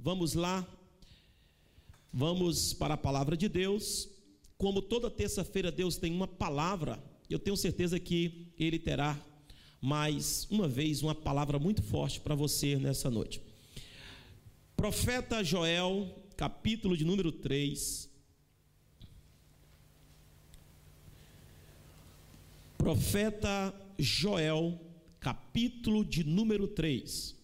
Vamos lá. Vamos para a palavra de Deus. Como toda terça-feira Deus tem uma palavra, eu tenho certeza que Ele terá mais uma vez uma palavra muito forte para você nessa noite. Profeta Joel, capítulo de número 3. Profeta Joel, capítulo de número 3.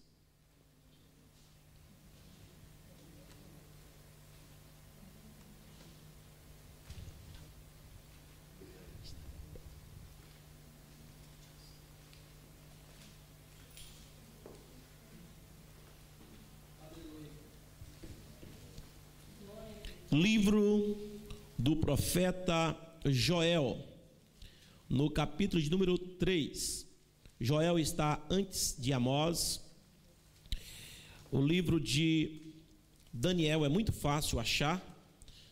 Livro do profeta Joel, no capítulo de número 3. Joel está antes de Amós. O livro de Daniel é muito fácil achar.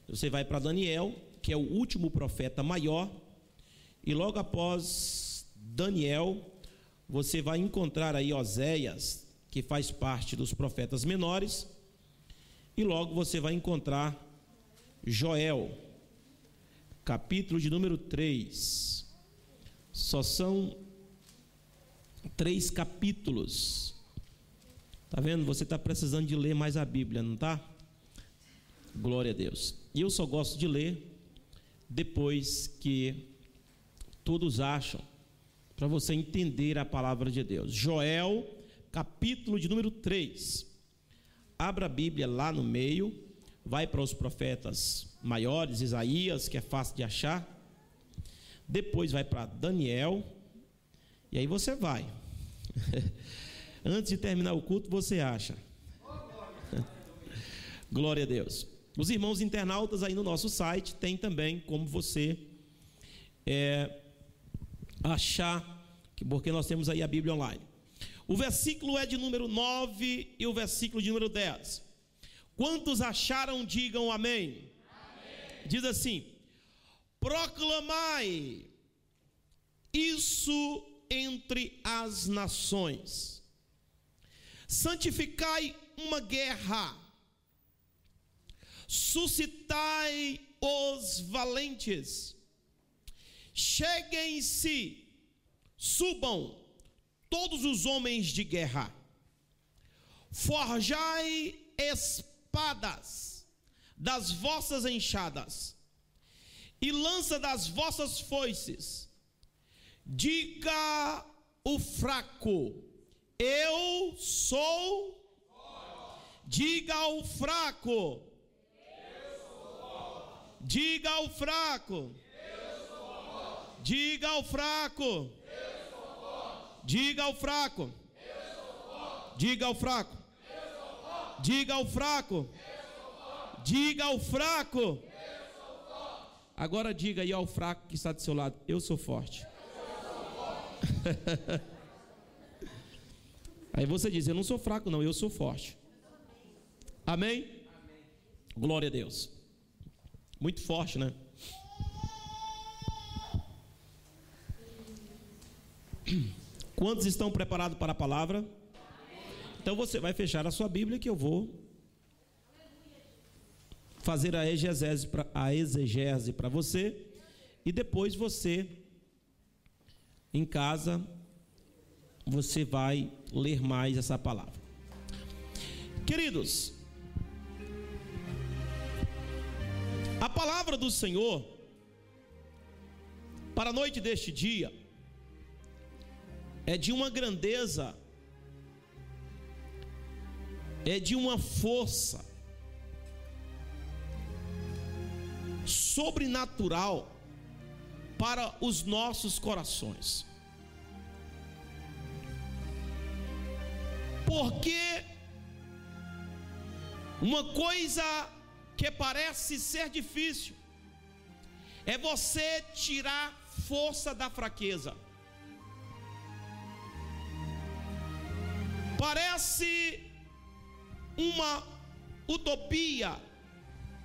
Você vai para Daniel, que é o último profeta maior, e logo após Daniel, você vai encontrar aí Oséias, que faz parte dos profetas menores, e logo você vai encontrar Joel, capítulo de número 3. Só são três capítulos. Tá vendo? Você está precisando de ler mais a Bíblia, não tá? Glória a Deus. E eu só gosto de ler depois que todos acham, para você entender a palavra de Deus. Joel, capítulo de número 3. Abra a Bíblia lá no meio vai para os profetas maiores, Isaías, que é fácil de achar. Depois vai para Daniel. E aí você vai. Antes de terminar o culto, você acha. Glória a Deus. Os irmãos internautas aí no nosso site tem também como você é, achar, porque nós temos aí a Bíblia online. O versículo é de número 9 e o versículo de número 10. Quantos acharam, digam amém. amém. Diz assim: proclamai isso entre as nações, santificai uma guerra, suscitai os valentes, cheguem-se, subam todos os homens de guerra, forjai espadas espadas das vossas enxadas e lança das vossas foices. Diga o fraco: Eu sou. Diga ao fraco. Diga ao fraco. Diga ao fraco. Diga ao fraco. Diga ao fraco. Diga ao fraco. Diga ao fraco. Agora diga aí ao fraco que está do seu lado: Eu sou forte. aí você diz: Eu não sou fraco, não, eu sou forte. Amém? Glória a Deus. Muito forte, né? Quantos estão preparados para a palavra? Então você vai fechar a sua Bíblia que eu vou fazer a exegese para a exegese para você e depois você em casa você vai ler mais essa palavra. Queridos, a palavra do Senhor para a noite deste dia é de uma grandeza é de uma força sobrenatural para os nossos corações. Porque uma coisa que parece ser difícil é você tirar força da fraqueza. Parece uma utopia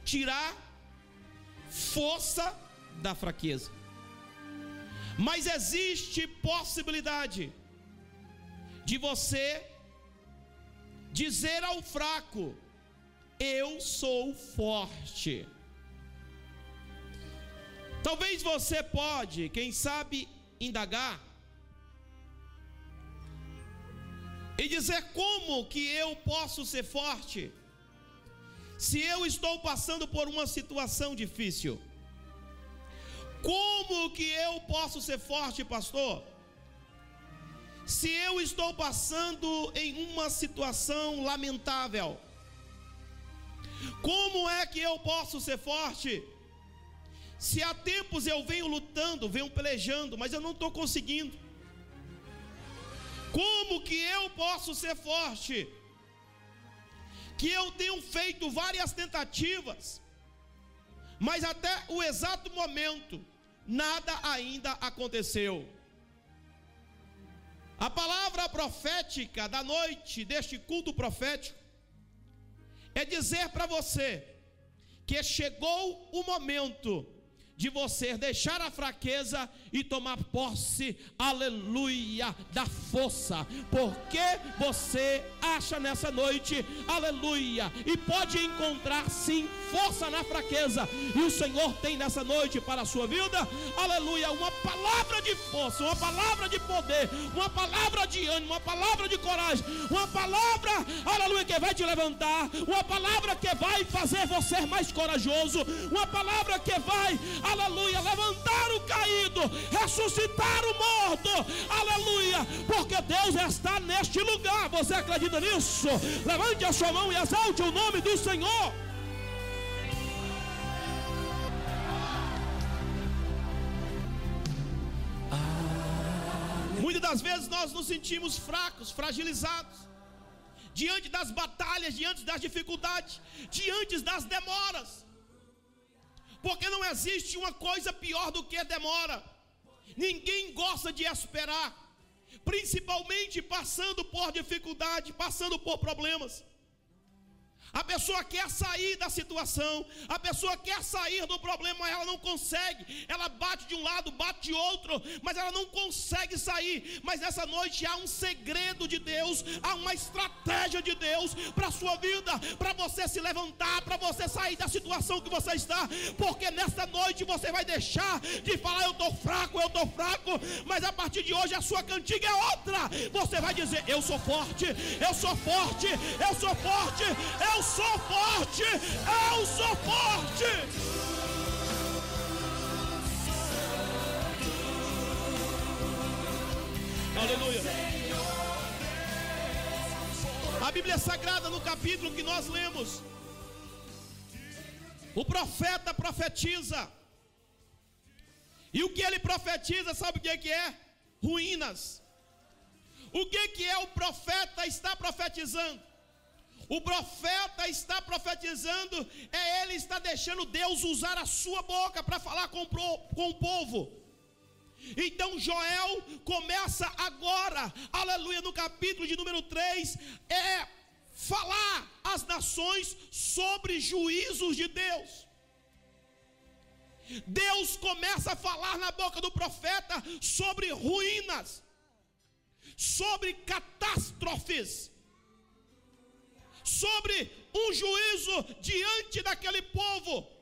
tirar força da fraqueza. Mas existe possibilidade de você dizer ao fraco: eu sou forte. Talvez você pode, quem sabe, indagar e dizer como que eu posso ser forte se eu estou passando por uma situação difícil. Como que eu posso ser forte, pastor? Se eu estou passando em uma situação lamentável, como é que eu posso ser forte? Se há tempos eu venho lutando, venho pelejando, mas eu não estou conseguindo. Como que eu posso ser forte? Que eu tenho feito várias tentativas, mas até o exato momento, nada ainda aconteceu. A palavra profética da noite, deste culto profético, é dizer para você que chegou o momento de você deixar a fraqueza e tomar posse, aleluia, da força, porque você acha nessa noite, aleluia, e pode encontrar sim força na fraqueza, e o Senhor tem nessa noite para a sua vida, aleluia, uma palavra de força, uma palavra de poder, uma palavra de ânimo, uma palavra de coragem, uma palavra, aleluia, que vai te levantar, uma palavra que vai fazer você mais corajoso, uma palavra que vai, aleluia, levantar o caído, ressuscitar o morto, aleluia, porque Deus está neste lugar. Você acredita nisso? Levante a sua mão e exalte o nome do Senhor. Muitas das vezes nós nos sentimos fracos, fragilizados, diante das batalhas, diante das dificuldades, diante das demoras porque não existe uma coisa pior do que demora. Ninguém gosta de esperar, principalmente passando por dificuldade, passando por problemas. A pessoa quer sair da situação, a pessoa quer sair do problema, mas ela não consegue. Ela bate de um lado, bate de outro, mas ela não consegue sair. Mas nessa noite há um segredo de Deus, há uma estratégia de Deus para a sua vida, para você se levantar, para você sair da situação que você está. Porque nessa noite você vai deixar de falar: Eu estou fraco, eu estou fraco, mas a partir de hoje a sua cantiga é outra. Você vai dizer: Eu sou forte, eu sou forte, eu sou forte, eu eu sou forte, eu sou forte. Aleluia. A Bíblia Sagrada, no capítulo que nós lemos, o profeta profetiza. E o que ele profetiza, sabe o que é? Que é? Ruínas. O que, que é o profeta está profetizando? O profeta está profetizando, é ele está deixando Deus usar a sua boca para falar com, com o povo. Então Joel começa agora, aleluia, no capítulo de número 3, é falar às nações sobre juízos de Deus. Deus começa a falar na boca do profeta sobre ruínas, sobre catástrofes sobre um juízo diante daquele povo.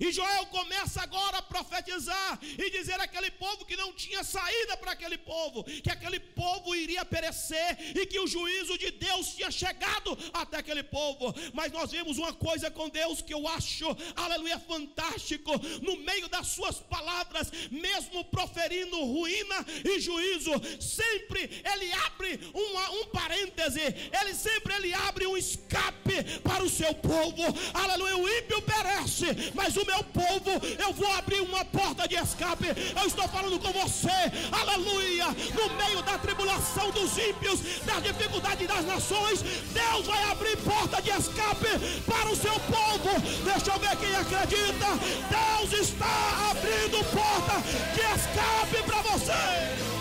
E Joel começa agora a profetizar e dizer àquele povo que não tinha saída para aquele povo, que aquele povo iria perecer e que o juízo de Deus tinha chegado até aquele povo. Mas nós vemos uma coisa com Deus que eu acho, aleluia, fantástico. No meio das suas palavras, mesmo proferindo ruína e juízo, sempre ele abre uma, um parêntese, ele sempre ele abre um escape para o seu povo. Aleluia, o ímpio perece, mas o meu povo, eu vou abrir uma porta de escape. Eu estou falando com você, aleluia. No meio da tribulação dos ímpios, das dificuldades das nações, Deus vai abrir porta de escape para o seu povo. Deixa eu ver quem acredita. Deus está abrindo porta de escape para você.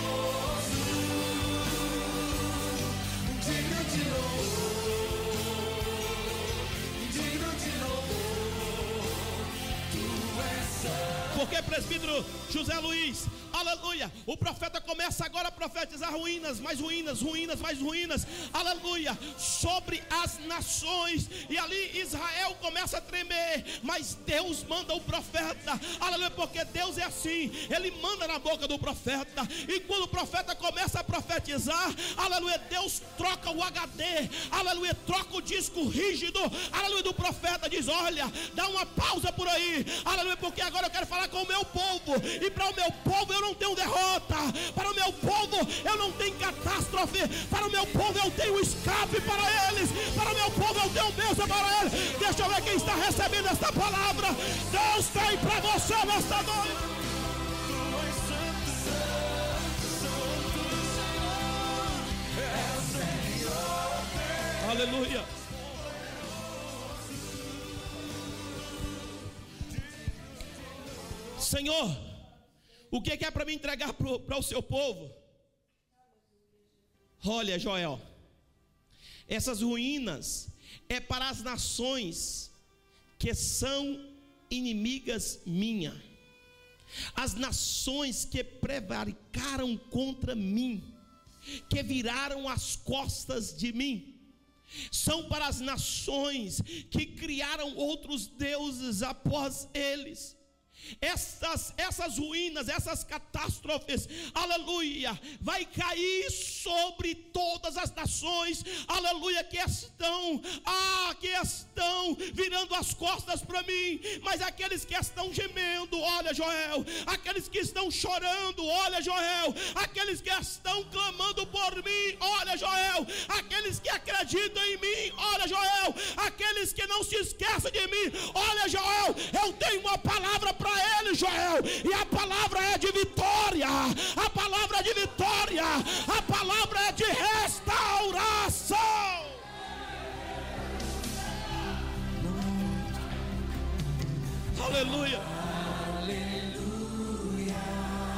Porque, presbítero José Luiz, aleluia. O profeta começa agora a profetizar ruínas, mais ruínas, ruínas, mais ruínas, aleluia, sobre as nações. E ali Israel começa a tremer, mas Deus manda o profeta, aleluia, porque Deus é assim, ele manda na boca do profeta. E quando o profeta começa a profetizar, aleluia, Deus troca o HD, aleluia, troca o disco rígido, aleluia, do profeta, diz: Olha, dá uma pausa por aí, aleluia, porque agora eu quero falar com o meu povo, e para o meu povo eu não tenho derrota, para o meu povo eu não tenho catástrofe, para o meu povo eu tenho escape para eles, para o meu povo eu tenho bênção para eles. Deixa eu ver quem está recebendo esta palavra. Deus tem para você nesta noite. Aleluia. Senhor, o que é para me entregar para o seu povo? Olha, Joel, essas ruínas é para as nações que são inimigas minha, as nações que prevaricaram contra mim, que viraram as costas de mim, são para as nações que criaram outros deuses após eles essas, essas ruínas, essas catástrofes, aleluia, vai cair sobre todas as nações, aleluia, que estão, ah, que estão virando as costas para mim, mas aqueles que estão gemendo, olha Joel, aqueles que estão chorando, olha Joel, aqueles que estão clamando por mim, olha Joel, aqueles que acreditam em mim, olha Joel, aqueles que não se esquecem de mim, olha Joel, eu tenho uma palavra para ele, Joel, e a palavra é de vitória, a palavra é de vitória, a palavra é de restauração. Aleluia.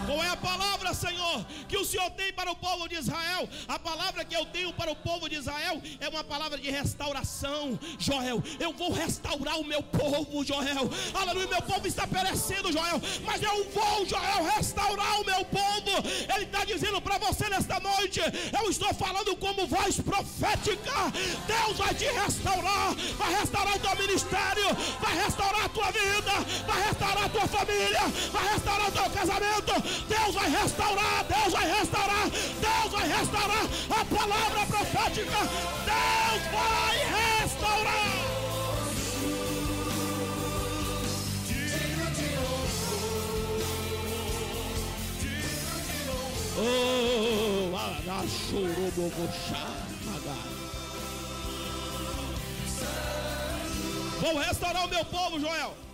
Qual é a palavra, Senhor, que o Senhor tem para o povo de Israel? A palavra que eu tenho para o povo de Israel é uma palavra de restauração. Joel, eu vou restaurar o meu povo, Joel. Aleluia, meu povo está perecendo, Joel. Mas eu vou, Joel, restaurar o meu povo. Ele está dizendo para você nesta noite: eu estou falando como voz profética. Deus vai te restaurar, vai restaurar o teu ministério, vai restaurar a tua vida, vai restaurar a tua família, vai restaurar o teu casamento. Deus vai restaurar, Deus vai restaurar, Deus vai restaurar a palavra profética, Deus vai restaurar. Oh, Vou restaurar o meu povo, Joel.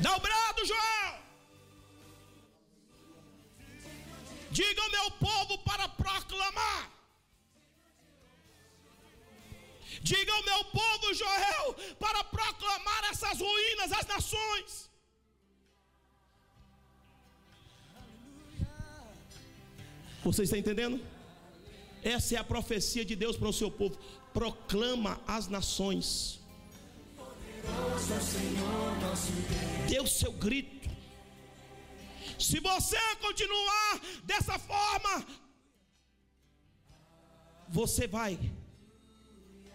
Dá o brado, João. Diga ao meu povo para proclamar. Diga ao meu povo, Joel, para proclamar essas ruínas às nações. Você está entendendo? Essa é a profecia de Deus para o seu povo. Proclama às nações. Dê o seu grito. Se você continuar dessa forma, você vai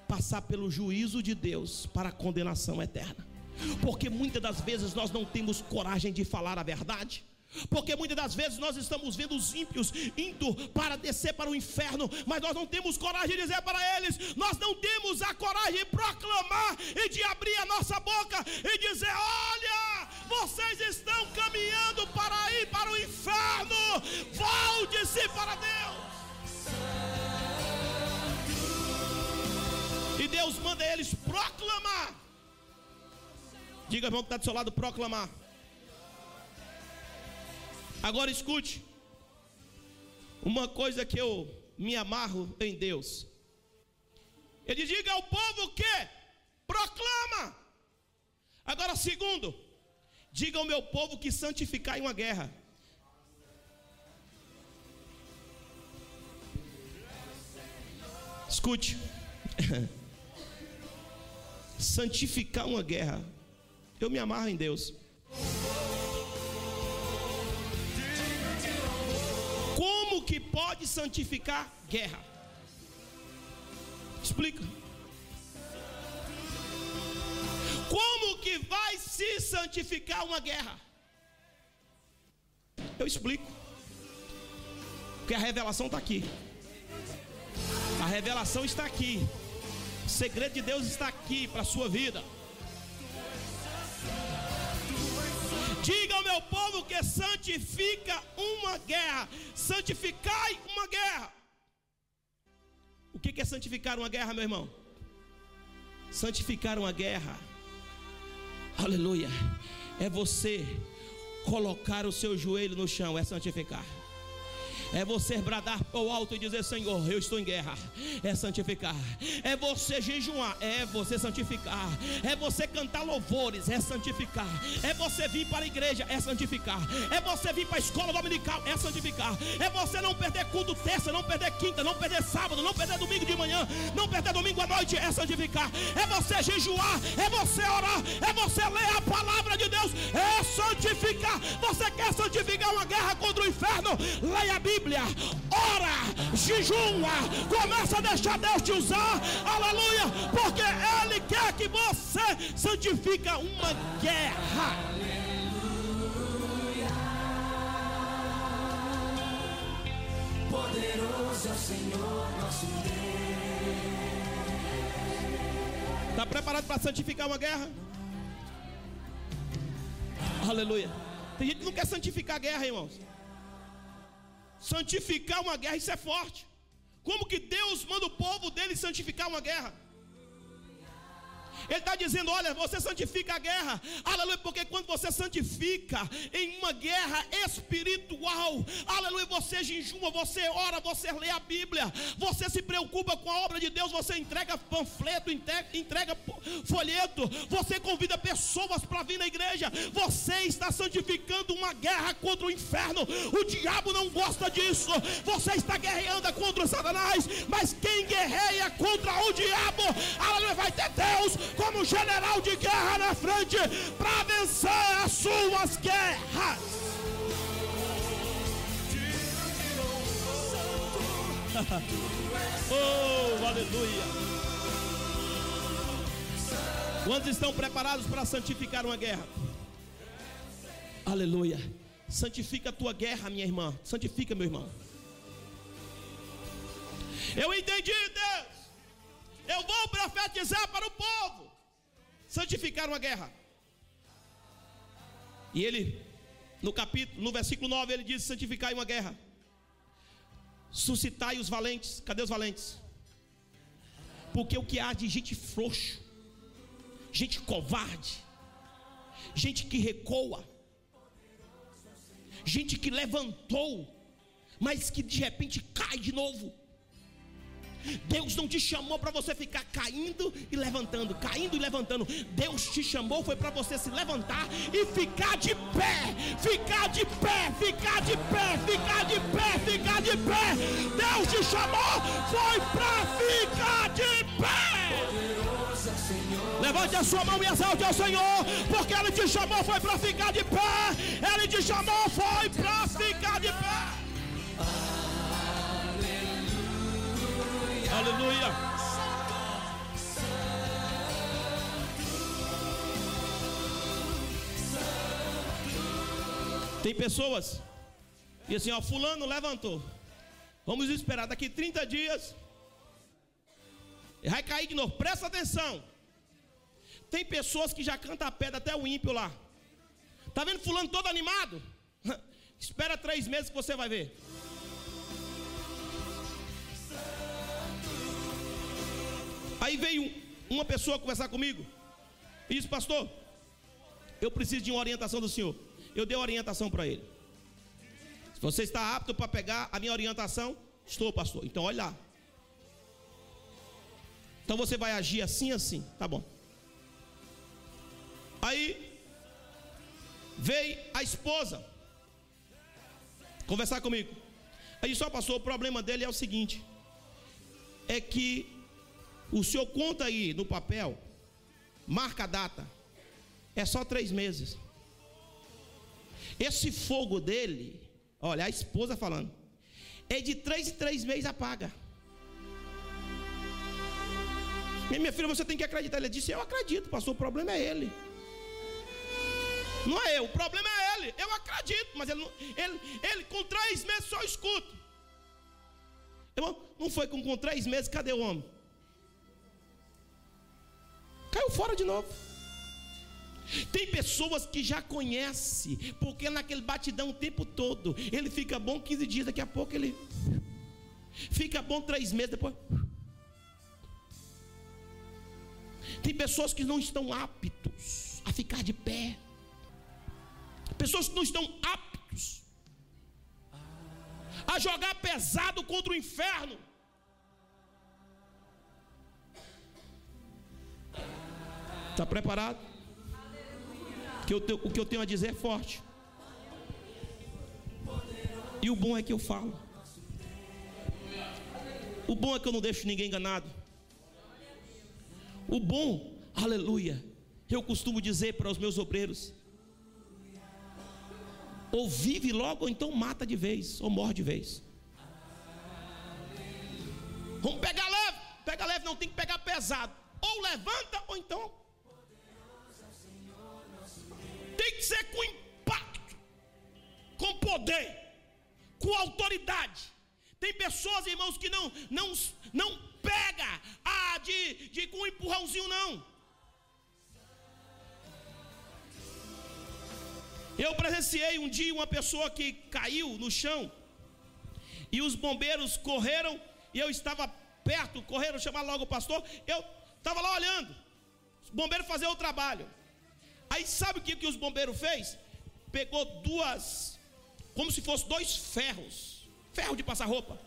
passar pelo juízo de Deus para a condenação eterna. Porque muitas das vezes nós não temos coragem de falar a verdade. Porque muitas das vezes nós estamos vendo os ímpios indo para descer para o inferno, mas nós não temos coragem de dizer para eles, nós não temos a coragem de proclamar e de abrir a nossa boca e dizer: olha, vocês estão caminhando para ir para o inferno, volte-se para Deus. E Deus manda eles proclamar. Diga, irmão que está do seu lado, proclamar. Agora escute. Uma coisa que eu me amarro em Deus. Ele diga ao povo que proclama. Agora, segundo, diga ao meu povo que santificar em uma guerra. Escute. santificar uma guerra. Eu me amarro em Deus. Pode santificar guerra. Explica. Como que vai se santificar uma guerra? Eu explico. Porque a revelação está aqui. A revelação está aqui. O segredo de Deus está aqui para a sua vida. Diga ao meu povo que santifica uma guerra. Santificai uma guerra. O que é santificar uma guerra, meu irmão? Santificar uma guerra. Aleluia. É você colocar o seu joelho no chão, é santificar. É você bradar ao alto e dizer: Senhor, eu estou em guerra. É santificar. É você jejuar. É você santificar. É você cantar louvores. É santificar. É você vir para a igreja. É santificar. É você vir para a escola dominical. É santificar. É você não perder culto terça, não perder quinta, não perder sábado, não perder domingo de manhã, não perder domingo à noite. É santificar. É você jejuar. É você orar. É você ler a palavra de Deus. É santificar. Você quer santificar uma guerra contra o inferno? Leia a Bíblia. Bíblia, ora, jejuma, começa a deixar Deus te usar, aleluia, porque Ele quer que você santifica uma guerra. Aleluia. Poderoso é o Senhor nosso Deus. Está preparado para santificar uma guerra? Aleluia. Tem gente que não quer santificar a guerra, irmãos. Santificar uma guerra, isso é forte. Como que Deus manda o povo dele santificar uma guerra? Ele está dizendo: olha, você santifica a guerra, aleluia, porque quando você santifica em uma guerra espiritual, aleluia, você jejuma, você ora, você lê a Bíblia, você se preocupa com a obra de Deus, você entrega panfleto, entrega folheto, você convida pessoas para vir na igreja, você está santificando uma guerra contra o inferno. O diabo não gosta disso, você está guerreando contra Satanás, mas quem guerreia contra o diabo, aleluia, vai ter Deus como general de guerra na frente para vencer as suas guerras. oh, aleluia. Quantos estão preparados para santificar uma guerra? Aleluia. Santifica a tua guerra, minha irmã. Santifica, meu irmão. Eu entendi, Deus. Eu vou profetizar para o povo santificar uma guerra. E ele, no capítulo, no versículo 9, ele diz: santificai uma guerra. Suscitai os valentes. Cadê os valentes? Porque o que há de gente frouxo, gente covarde, gente que recoa, gente que levantou, mas que de repente cai de novo. Deus não te chamou para você ficar caindo e levantando, caindo e levantando. Deus te chamou foi para você se levantar e ficar de pé, ficar de pé, ficar de pé, ficar de pé, ficar de pé. Deus te chamou foi para ficar de pé. Levante a sua mão e exalte ao Senhor, porque Ele te chamou foi para ficar de pé. Ele te chamou foi para ficar de pé. Aleluia. Tem pessoas e assim, ó, fulano levantou. Vamos esperar daqui 30 dias. Vai cair de novo. Presta atenção. Tem pessoas que já cantam a pedra até o ímpio lá. Tá vendo fulano todo animado? Espera três meses que você vai ver. Aí veio uma pessoa conversar comigo disse: Pastor, eu preciso de uma orientação do senhor. Eu dei orientação para ele. Você está apto para pegar a minha orientação, estou, pastor. Então, olha lá. Então você vai agir assim, assim. Tá bom. Aí veio a esposa conversar comigo. Aí só passou. O problema dele é o seguinte: é que o senhor conta aí no papel, marca a data, é só três meses. Esse fogo dele, olha, a esposa falando, é de três em três meses apaga. Minha filha, você tem que acreditar. Ele disse: Eu acredito, pastor. O problema é ele. Não é eu, o problema é ele. Eu acredito, mas ele, ele, ele com três meses só escuta. Não foi com, com três meses, cadê o homem? Caiu fora de novo. Tem pessoas que já conhece, porque naquele batidão o tempo todo, ele fica bom 15 dias, daqui a pouco ele fica bom três meses, depois. Tem pessoas que não estão aptos a ficar de pé. Pessoas que não estão aptos a jogar pesado contra o inferno. Está preparado? Que eu, o que eu tenho a dizer é forte. E o bom é que eu falo. O bom é que eu não deixo ninguém enganado. O bom, aleluia, eu costumo dizer para os meus obreiros: ou vive logo, ou então mata de vez, ou morre de vez. Vamos pegar leve, pega leve, não tem que pegar pesado. Ou levanta, ou então. Que ser com impacto, com poder, com autoridade. Tem pessoas, irmãos, que não, não, não pega ah, de, de com um empurrãozinho, não. Eu presenciei um dia uma pessoa que caiu no chão e os bombeiros correram e eu estava perto, correram chamar logo o pastor. Eu estava lá olhando, os bombeiros faziam o trabalho. Aí sabe o que, que os bombeiros fez? Pegou duas, como se fossem dois ferros, ferro de passar roupa.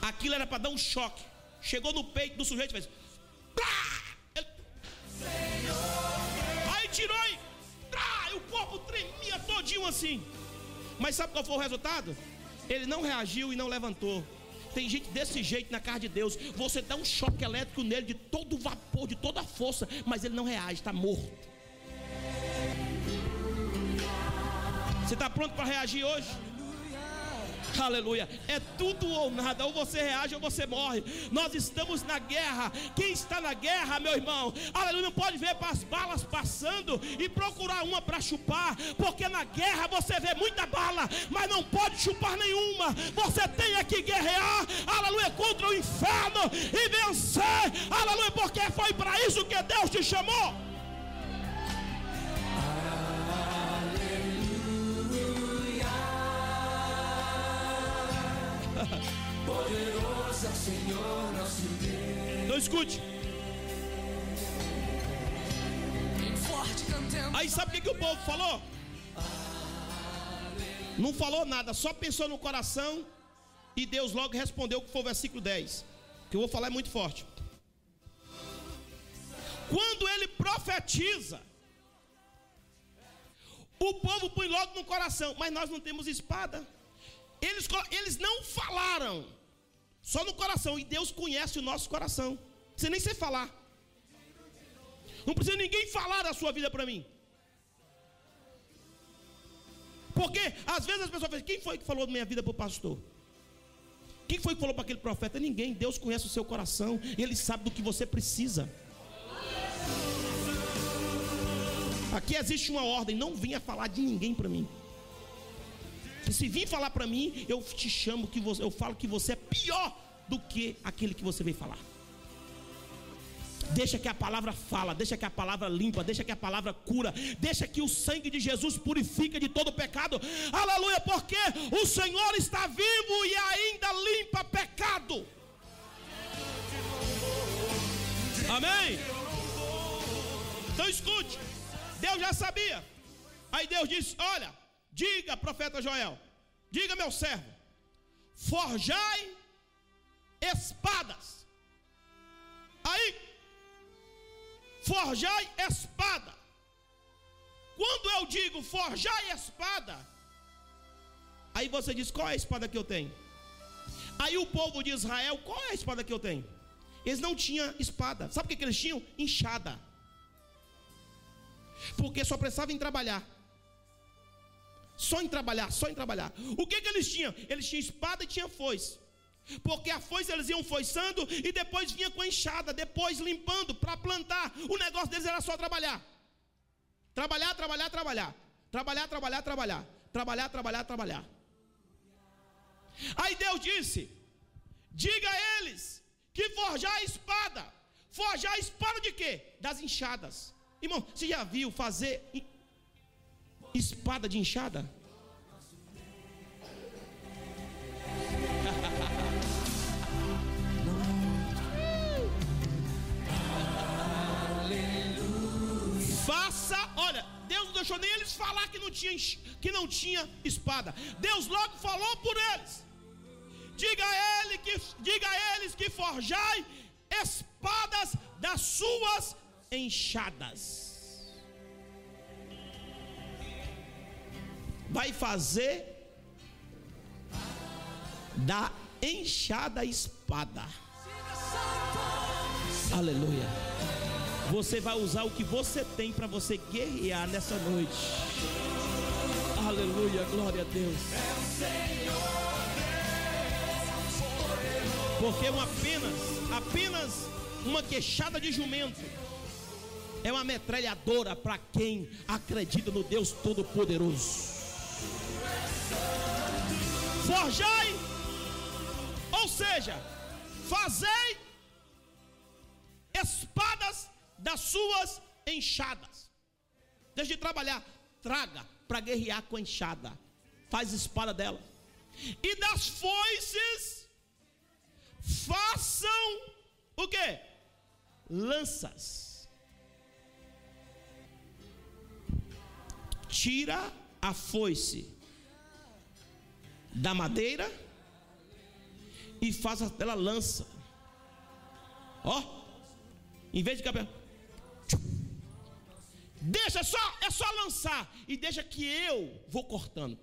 Aquilo era para dar um choque. Chegou no peito do sujeito e fez. Ele... Aí tirou e o corpo tremia todinho assim. Mas sabe qual foi o resultado? Ele não reagiu e não levantou. Tem gente desse jeito na casa de Deus. Você dá um choque elétrico nele de todo vapor, de toda a força, mas ele não reage, está morto. Você está pronto para reagir hoje? Aleluia. É tudo ou nada. Ou você reage ou você morre. Nós estamos na guerra. Quem está na guerra, meu irmão? Aleluia. Não pode ver as balas passando e procurar uma para chupar. Porque na guerra você vê muita bala, mas não pode chupar nenhuma. Você tem que guerrear. Aleluia. Contra o inferno e vencer. Aleluia. Porque foi para isso que Deus te chamou. Então escute. Aí sabe o que, que o povo falou? Não falou nada, só pensou no coração e Deus logo respondeu que foi o versículo 10. Que eu vou falar é muito forte. Quando ele profetiza, o povo põe logo no coração, mas nós não temos espada. Eles, eles não falaram, só no coração. E Deus conhece o nosso coração. Precisa nem você falar. Não precisa ninguém falar da sua vida para mim. Porque às vezes as pessoas falam: quem foi que falou da minha vida para o pastor? Quem foi que falou para aquele profeta? Ninguém. Deus conhece o seu coração. Ele sabe do que você precisa. Aqui existe uma ordem: não venha falar de ninguém para mim. Se vir falar para mim, eu te chamo que você, eu falo que você é pior do que aquele que você veio falar. Deixa que a palavra fala, deixa que a palavra limpa, deixa que a palavra cura, deixa que o sangue de Jesus purifica de todo pecado. Aleluia, porque o Senhor está vivo e ainda limpa pecado. Amém? Então escute. Deus já sabia. Aí Deus disse: Olha, Diga, profeta Joel, diga, meu servo, forjai espadas. Aí, forjai espada. Quando eu digo forjai espada, aí você diz: qual é a espada que eu tenho? Aí o povo de Israel, qual é a espada que eu tenho? Eles não tinham espada. Sabe o que, eles tinham? Enxada. Porque só precisavam trabalhar. Só em trabalhar, só em trabalhar. O que, que eles tinham? Eles tinham espada e tinham foice. Porque a foice eles iam foiçando e depois vinha com a enxada, depois limpando para plantar. O negócio deles era só trabalhar. Trabalhar, trabalhar, trabalhar. Trabalhar, trabalhar, trabalhar. Trabalhar, trabalhar, trabalhar. Aí Deus disse: Diga a eles que forjar a espada. Forjar a espada de quê? Das enxadas. Irmão, você já viu fazer espada de enxada? Faça, olha, Deus não deixou nem eles falar que não tinha, que não tinha espada. Deus logo falou por eles. Diga a, ele que, diga a eles que forjai espadas das suas enxadas. Vai fazer da enxada espada. Aleluia. Você vai usar o que você tem para você guerrear nessa noite. Aleluia, glória a Deus. Porque uma apenas, apenas uma queixada de jumento é uma metralhadora para quem acredita no Deus Todo-Poderoso. Forjai, ou seja, fazei espadas das suas enxadas. Deixa de trabalhar, traga para guerrear com a enxada. Faz espada dela. E das foices façam o que? Lanças. Tira a foice da madeira e faça dela lança. Ó, em vez de cabelo, deixa só, é só lançar e deixa que eu vou cortando.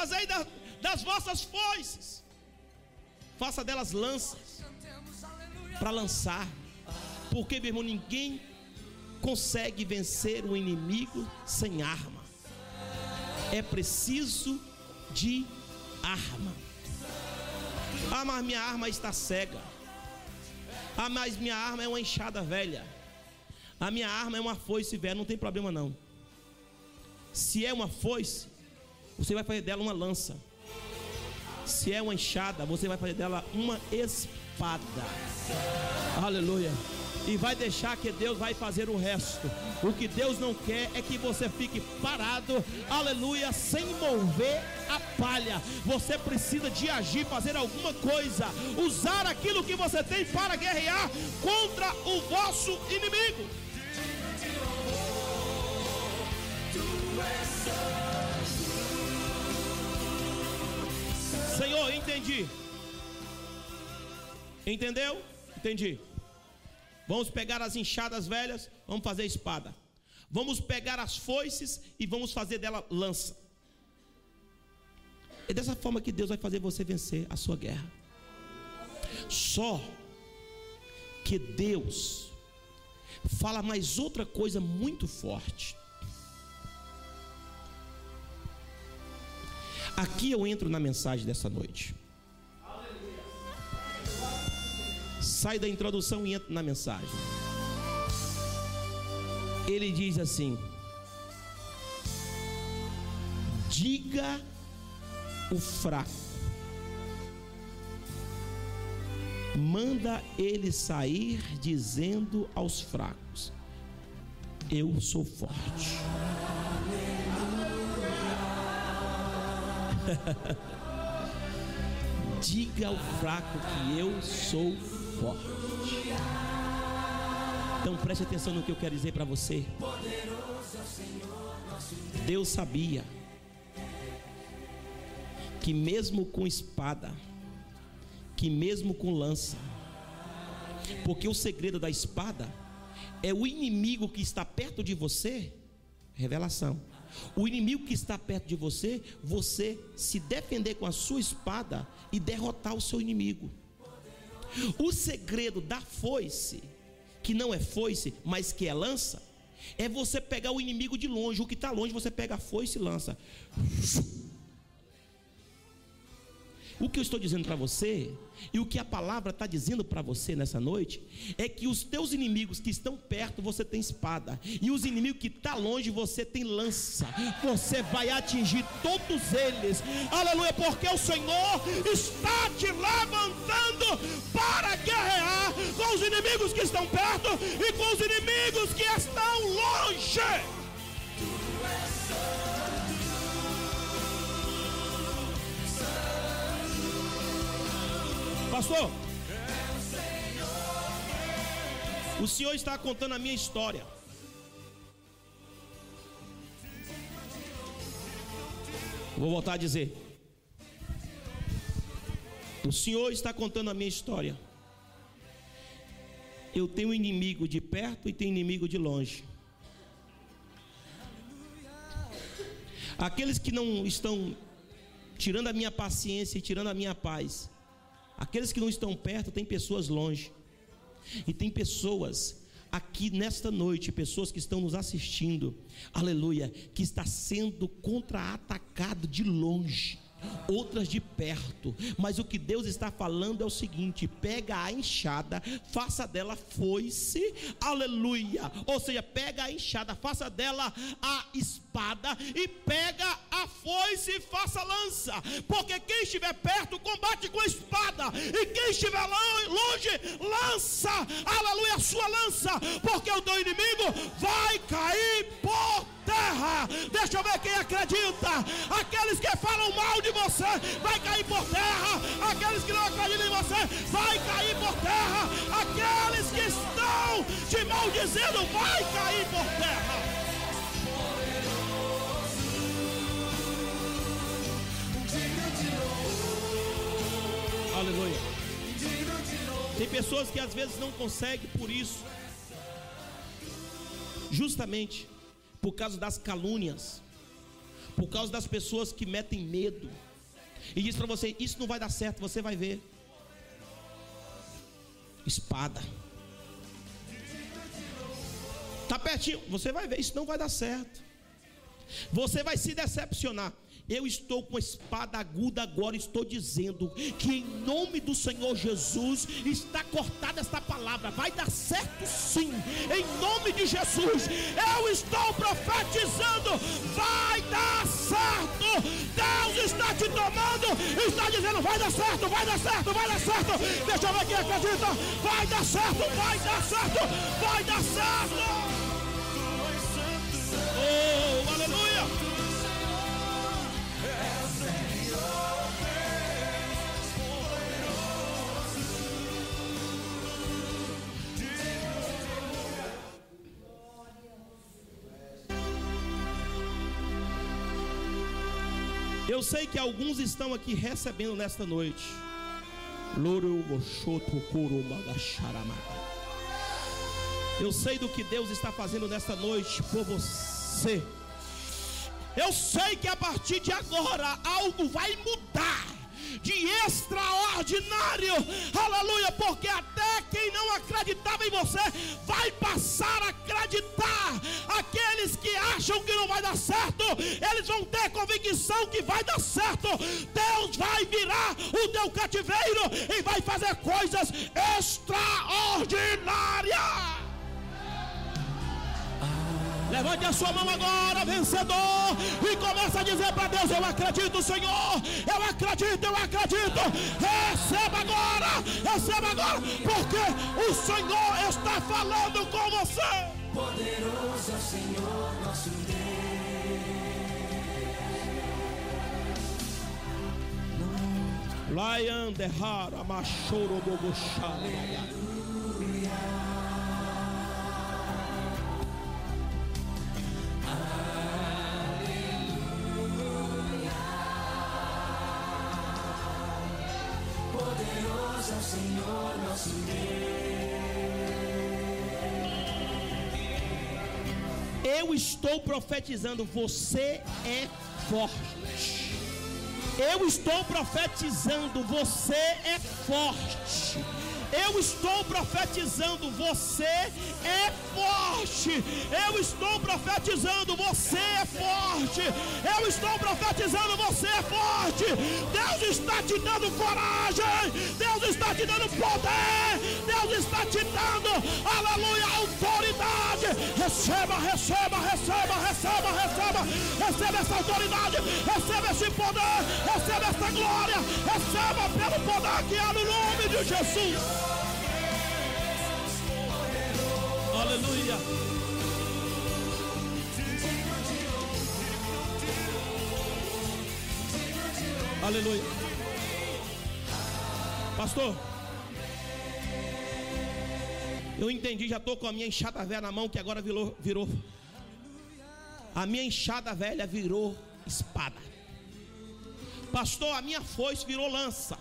Fazei da, das vossas foices, faça delas lanças, para lançar, porque meu irmão, ninguém consegue vencer o inimigo sem arma, é preciso de arma. Ah, mas minha arma está cega. Ah, mas minha arma é uma enxada velha. A minha arma é uma foice velha, não tem problema não. Se é uma foice, você vai fazer dela uma lança. Se é uma enxada, você vai fazer dela uma espada. Aleluia. E vai deixar que Deus vai fazer o resto. O que Deus não quer é que você fique parado, aleluia, sem mover a palha. Você precisa de agir, fazer alguma coisa, usar aquilo que você tem para guerrear contra o vosso inimigo. Senhor, entendi. Entendeu? Entendi. Vamos pegar as enxadas velhas, vamos fazer espada. Vamos pegar as foices e vamos fazer dela lança. É dessa forma que Deus vai fazer você vencer a sua guerra. Só que Deus fala mais outra coisa muito forte. Aqui eu entro na mensagem dessa noite. Sai da introdução e entra na mensagem. Ele diz assim: Diga o fraco, manda ele sair dizendo aos fracos: Eu sou forte. Diga ao fraco que eu sou forte. Então preste atenção no que eu quero dizer para você. Deus sabia que mesmo com espada, que mesmo com lança, porque o segredo da espada É o inimigo que está perto de você? Revelação. O inimigo que está perto de você, você se defender com a sua espada e derrotar o seu inimigo. O segredo da foice, que não é foice, mas que é lança, é você pegar o inimigo de longe. O que está longe, você pega a foice e lança. O que eu estou dizendo para você, e o que a palavra está dizendo para você nessa noite, é que os teus inimigos que estão perto, você tem espada, e os inimigos que estão tá longe, você tem lança. Você vai atingir todos eles, aleluia, porque o Senhor está te levantando para guerrear com os inimigos que estão perto e com os inimigos que estão longe. Pastor, o Senhor está contando a minha história. Vou voltar a dizer. O Senhor está contando a minha história. Eu tenho inimigo de perto e tenho inimigo de longe. Aqueles que não estão tirando a minha paciência e tirando a minha paz, Aqueles que não estão perto, tem pessoas longe. E tem pessoas aqui nesta noite, pessoas que estão nos assistindo, aleluia, que está sendo contra-atacado de longe outras de perto. Mas o que Deus está falando é o seguinte: pega a enxada, faça dela foice, aleluia. Ou seja, pega a enxada, faça dela a espada e pega a foice e faça lança. Porque quem estiver perto combate com a espada, e quem estiver longe lança, aleluia, a sua lança, porque o teu inimigo vai cair por terra. Deixa eu ver quem acredita. Aqueles que falam mal de você, vai cair por terra. Aqueles que não acreditam em você, vai cair por terra. Aqueles que estão te maldizendo, vai cair por terra. Aleluia. Tem pessoas que às vezes não conseguem por isso. Justamente por causa das calúnias, por causa das pessoas que metem medo e diz para você: Isso não vai dar certo, você vai ver. Espada, está pertinho, você vai ver, isso não vai dar certo, você vai se decepcionar. Eu estou com a espada aguda agora, estou dizendo que em nome do Senhor Jesus está cortada esta palavra. Vai dar certo sim, em nome de Jesus. Eu estou profetizando, vai dar certo. Deus está te tomando, está dizendo: vai dar certo, vai dar certo, vai dar certo. Deixa eu ver quem acredita. Vai dar certo, vai dar certo, vai dar certo. Oh, Eu sei que alguns estão aqui recebendo nesta noite. Eu sei do que Deus está fazendo nesta noite por você. Eu sei que a partir de agora algo vai mudar de extraordinário, aleluia, porque até quem não acreditava em você vai passar a acreditar. Aqueles que acham que não vai dar certo, eles vão ter convicção que vai dar certo. Deus vai virar o teu cativeiro e vai fazer coisas extraordinárias. Levante a sua mão agora, vencedor, e começa a dizer para Deus: Eu acredito, Senhor, eu acredito, eu acredito. Receba agora, receba agora, porque o Senhor está falando com você. Poderoso é o Senhor nosso Deus. Lion de Hara, Machoro Bogoshá. Eu estou profetizando, você é forte. Eu estou profetizando, você é forte. Eu estou profetizando, você é forte. Eu estou profetizando, você é forte. Eu estou profetizando, você é forte. Deus está te dando coragem. Deus está te dando poder. Deus está te dando, aleluia, autoridade. Receba, receba, receba, receba, receba. Receba essa autoridade. Receba esse poder. Receba essa glória. Receba pelo poder que há no nome de Jesus. Aleluia. Aleluia. Pastor, eu entendi, já estou com a minha enxada velha na mão, que agora virou, virou. A minha enxada velha virou espada. Pastor, a minha foice virou lança.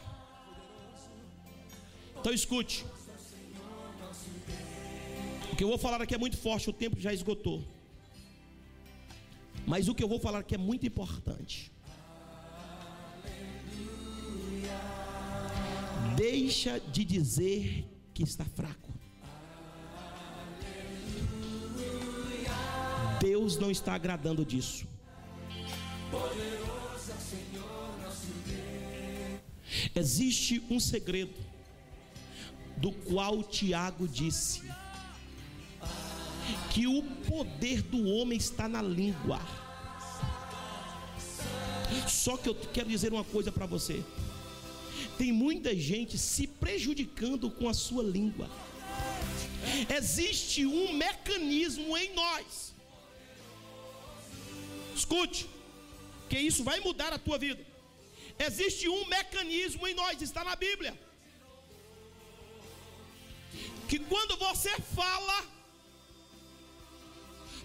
Então escute. O que eu vou falar aqui é muito forte, o tempo já esgotou. Mas o que eu vou falar aqui é muito importante. Deixa de dizer que está fraco. Deus não está agradando disso. Existe um segredo do qual Tiago disse que o poder do homem está na língua. Só que eu quero dizer uma coisa para você. Tem muita gente se prejudicando com a sua língua. Existe um mecanismo em nós. Escute, que isso vai mudar a tua vida. Existe um mecanismo em nós, está na Bíblia. Que quando você fala,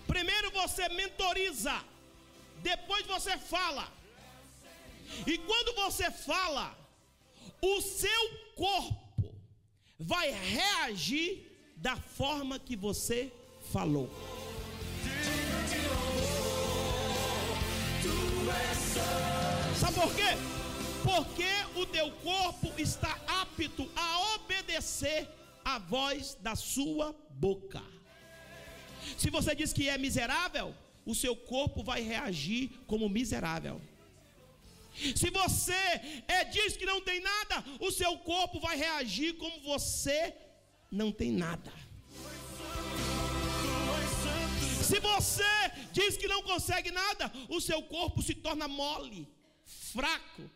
primeiro você mentoriza, depois você fala. E quando você fala, o seu corpo vai reagir da forma que você falou. Sabe por quê? Porque o teu corpo está apto a obedecer a voz da sua boca. Se você diz que é miserável, o seu corpo vai reagir como miserável. Se você é, diz que não tem nada, o seu corpo vai reagir como você não tem nada. Se você diz que não consegue nada, o seu corpo se torna mole, fraco,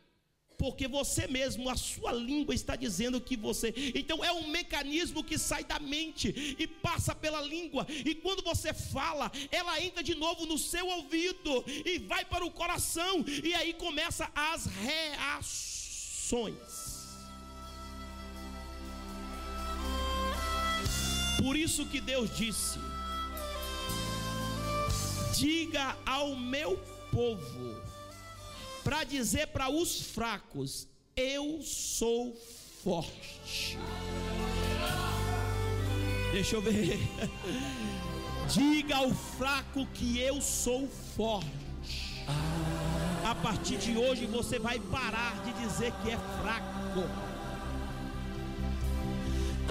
porque você mesmo, a sua língua está dizendo que você. Então é um mecanismo que sai da mente e passa pela língua, e quando você fala, ela entra de novo no seu ouvido e vai para o coração, e aí começa as reações. Por isso que Deus disse: Diga ao meu povo para dizer para os fracos: Eu sou forte. Deixa eu ver. Diga ao fraco que eu sou forte. A partir de hoje você vai parar de dizer que é fraco.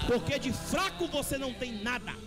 Porque de fraco você não tem nada.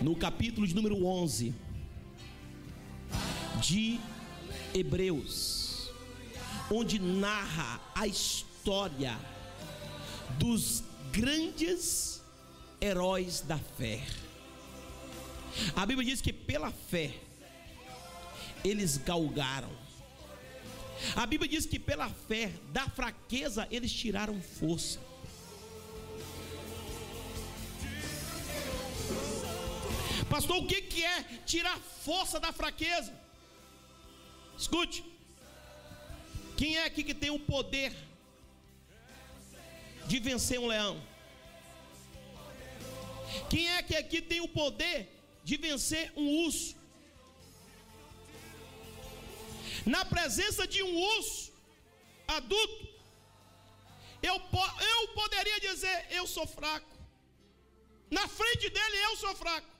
no capítulo de número 11, de Hebreus, onde narra a história dos grandes heróis da fé. A Bíblia diz que pela fé eles galgaram. A Bíblia diz que pela fé, da fraqueza, eles tiraram força. Pastor, o que, que é tirar força da fraqueza? Escute. Quem é aqui que tem o poder de vencer um leão? Quem é que aqui tem o poder de vencer um urso? Na presença de um urso adulto, eu, eu poderia dizer: Eu sou fraco. Na frente dele, eu sou fraco.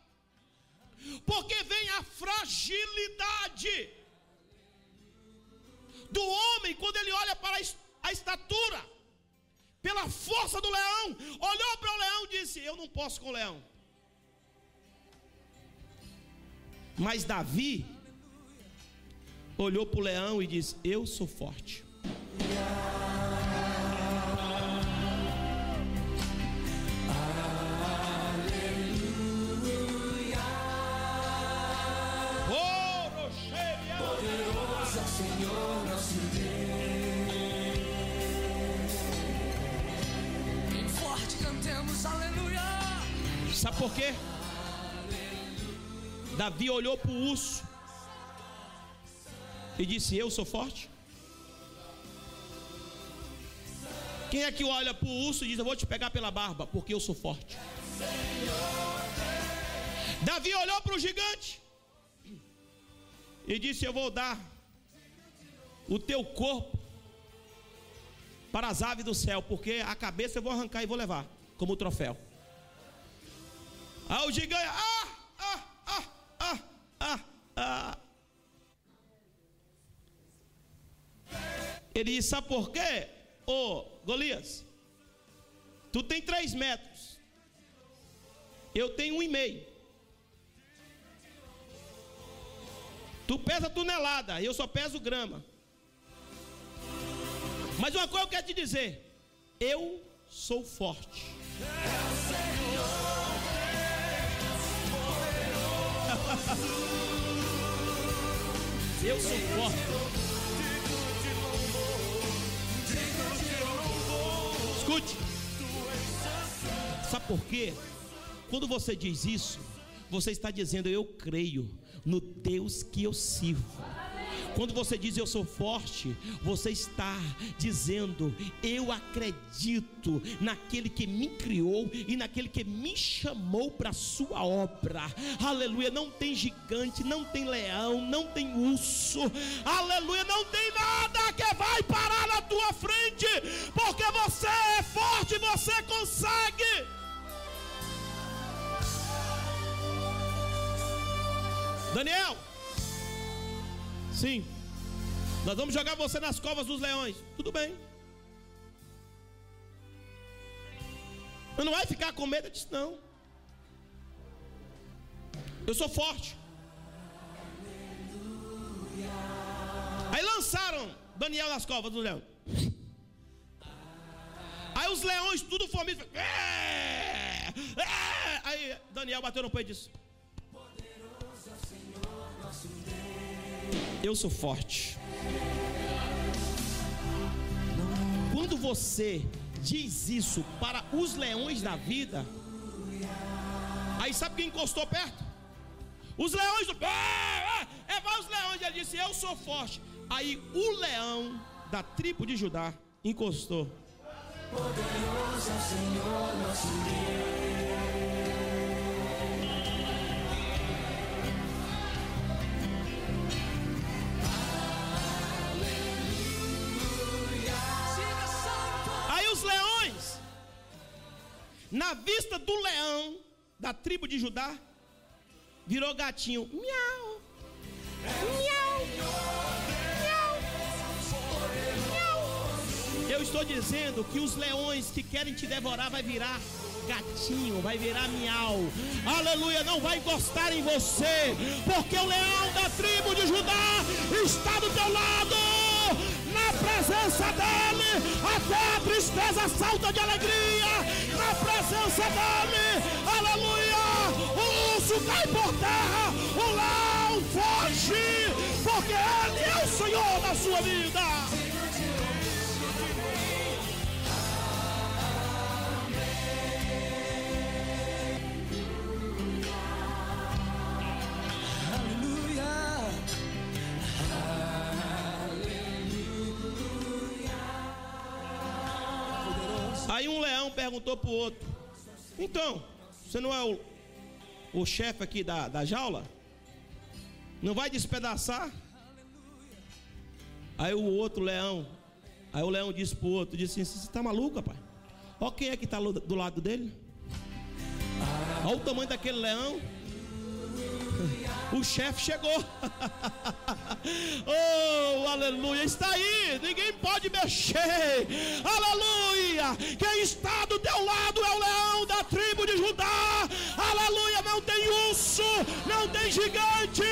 Porque vem a fragilidade do homem quando ele olha para a estatura, pela força do leão, olhou para o leão e disse: Eu não posso com o leão. Mas Davi olhou para o leão e disse: Eu sou forte. Sabe por quê? Davi olhou para o urso e disse: Eu sou forte. Quem é que olha para o urso e diz: Eu vou te pegar pela barba, porque eu sou forte? Davi olhou para o gigante e disse: Eu vou dar o teu corpo para as aves do céu, porque a cabeça eu vou arrancar e vou levar como troféu. Ah, o gigante, ah, ah, ah, ah, ah, ah. Ele disse, sabe por quê? Ô, oh, Golias, tu tem três metros, eu tenho um e meio. Tu pesa tonelada, eu só peso grama. Mas uma coisa eu quero te dizer: eu sou forte. Eu sou forte. Escute. Sabe por quê? Quando você diz isso, você está dizendo: Eu creio no Deus que eu sirvo. Quando você diz eu sou forte, você está dizendo eu acredito naquele que me criou e naquele que me chamou para a sua obra. Aleluia, não tem gigante, não tem leão, não tem urso. Aleluia, não tem nada que vai parar na tua frente, porque você é forte, você consegue. Daniel, Sim. Nós vamos jogar você nas covas dos leões. Tudo bem. Mas não vai ficar com medo? Eu disse, não. Eu sou forte. Aí lançaram Daniel nas covas dos leões. Aí os leões, tudo faminto. É, é. Aí Daniel bateu no peito e disse: Eu sou forte. Quando você diz isso para os leões da vida, aí sabe quem encostou perto? Os leões do. É, é, é vai os leões. Ele disse: Eu sou forte. Aí o leão da tribo de Judá encostou. Poderoso é Senhor nosso Deus. Na vista do leão da tribo de Judá, virou gatinho. Miau. Miau. Miau. Eu estou dizendo que os leões que querem te devorar vai virar gatinho, vai virar miau. Aleluia, não vai encostar em você, porque o leão da tribo de Judá está do teu lado presença dele, até a tristeza salta de alegria, na presença dele, aleluia, o urso cai por terra, o leão foge, porque ele é o Senhor da sua vida. Leão perguntou para o outro: Então, você não é o, o chefe aqui da, da jaula? Não vai despedaçar? Aí o outro leão, aí o leão disse para o outro: disse assim, Você está maluco, rapaz? Olha quem é que está do lado dele. Olha o tamanho daquele leão. O chefe chegou. oh, aleluia. Está aí. Ninguém pode mexer. Aleluia. Quem está do teu lado é o leão da tribo de Judá. Aleluia. Não tem urso. Não tem gigante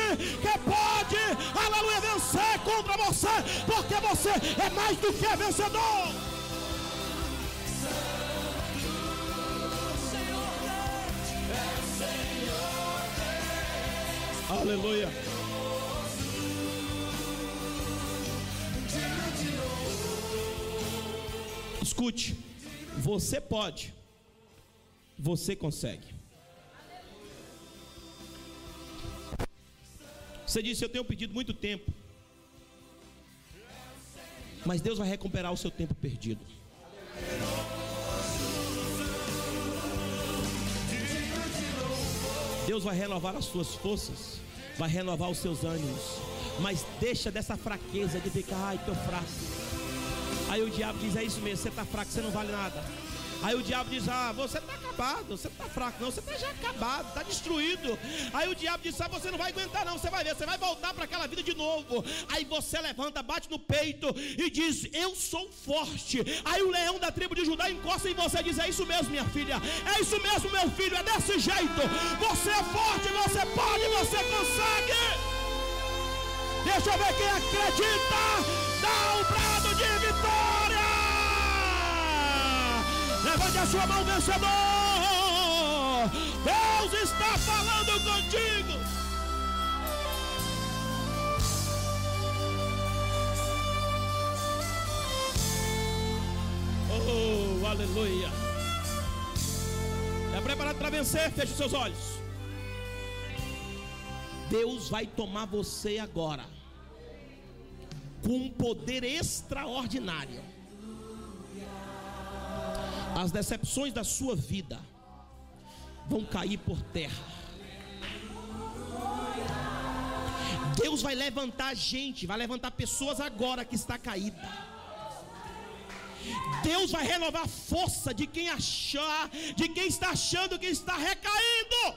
que pode, aleluia, vencer contra você. Porque você é mais do que vencedor. Aleluia. Escute, você pode, você consegue. Você disse: Eu tenho pedido muito tempo, mas Deus vai recuperar o seu tempo perdido. Deus vai renovar as suas forças, vai renovar os seus ânimos. Mas deixa dessa fraqueza de ficar, ai, tô fraco. Aí o diabo diz: É isso mesmo, você está fraco, você não vale nada. Aí o diabo diz: Ah, você está acabado, você não está fraco, não, você está já acabado, está destruído. Aí o diabo diz: Ah, você não vai aguentar, não, você vai ver, você vai voltar para aquela vida de novo. Aí você levanta, bate no peito e diz: Eu sou forte. Aí o leão da tribo de Judá encosta em você e diz: É isso mesmo, minha filha, é isso mesmo, meu filho, é desse jeito. Você é forte, você pode, você consegue. Deixa eu ver quem acredita. Dá um brado de vitória. Levante a sua mão, vencedor. Deus está falando contigo. Oh, aleluia. Está preparado para vencer? Feche os seus olhos. Deus vai tomar você agora com um poder extraordinário as decepções da sua vida vão cair por terra. Deus vai levantar gente, vai levantar pessoas agora que está caída. Deus vai renovar a força de quem achar, de quem está achando que está recaindo.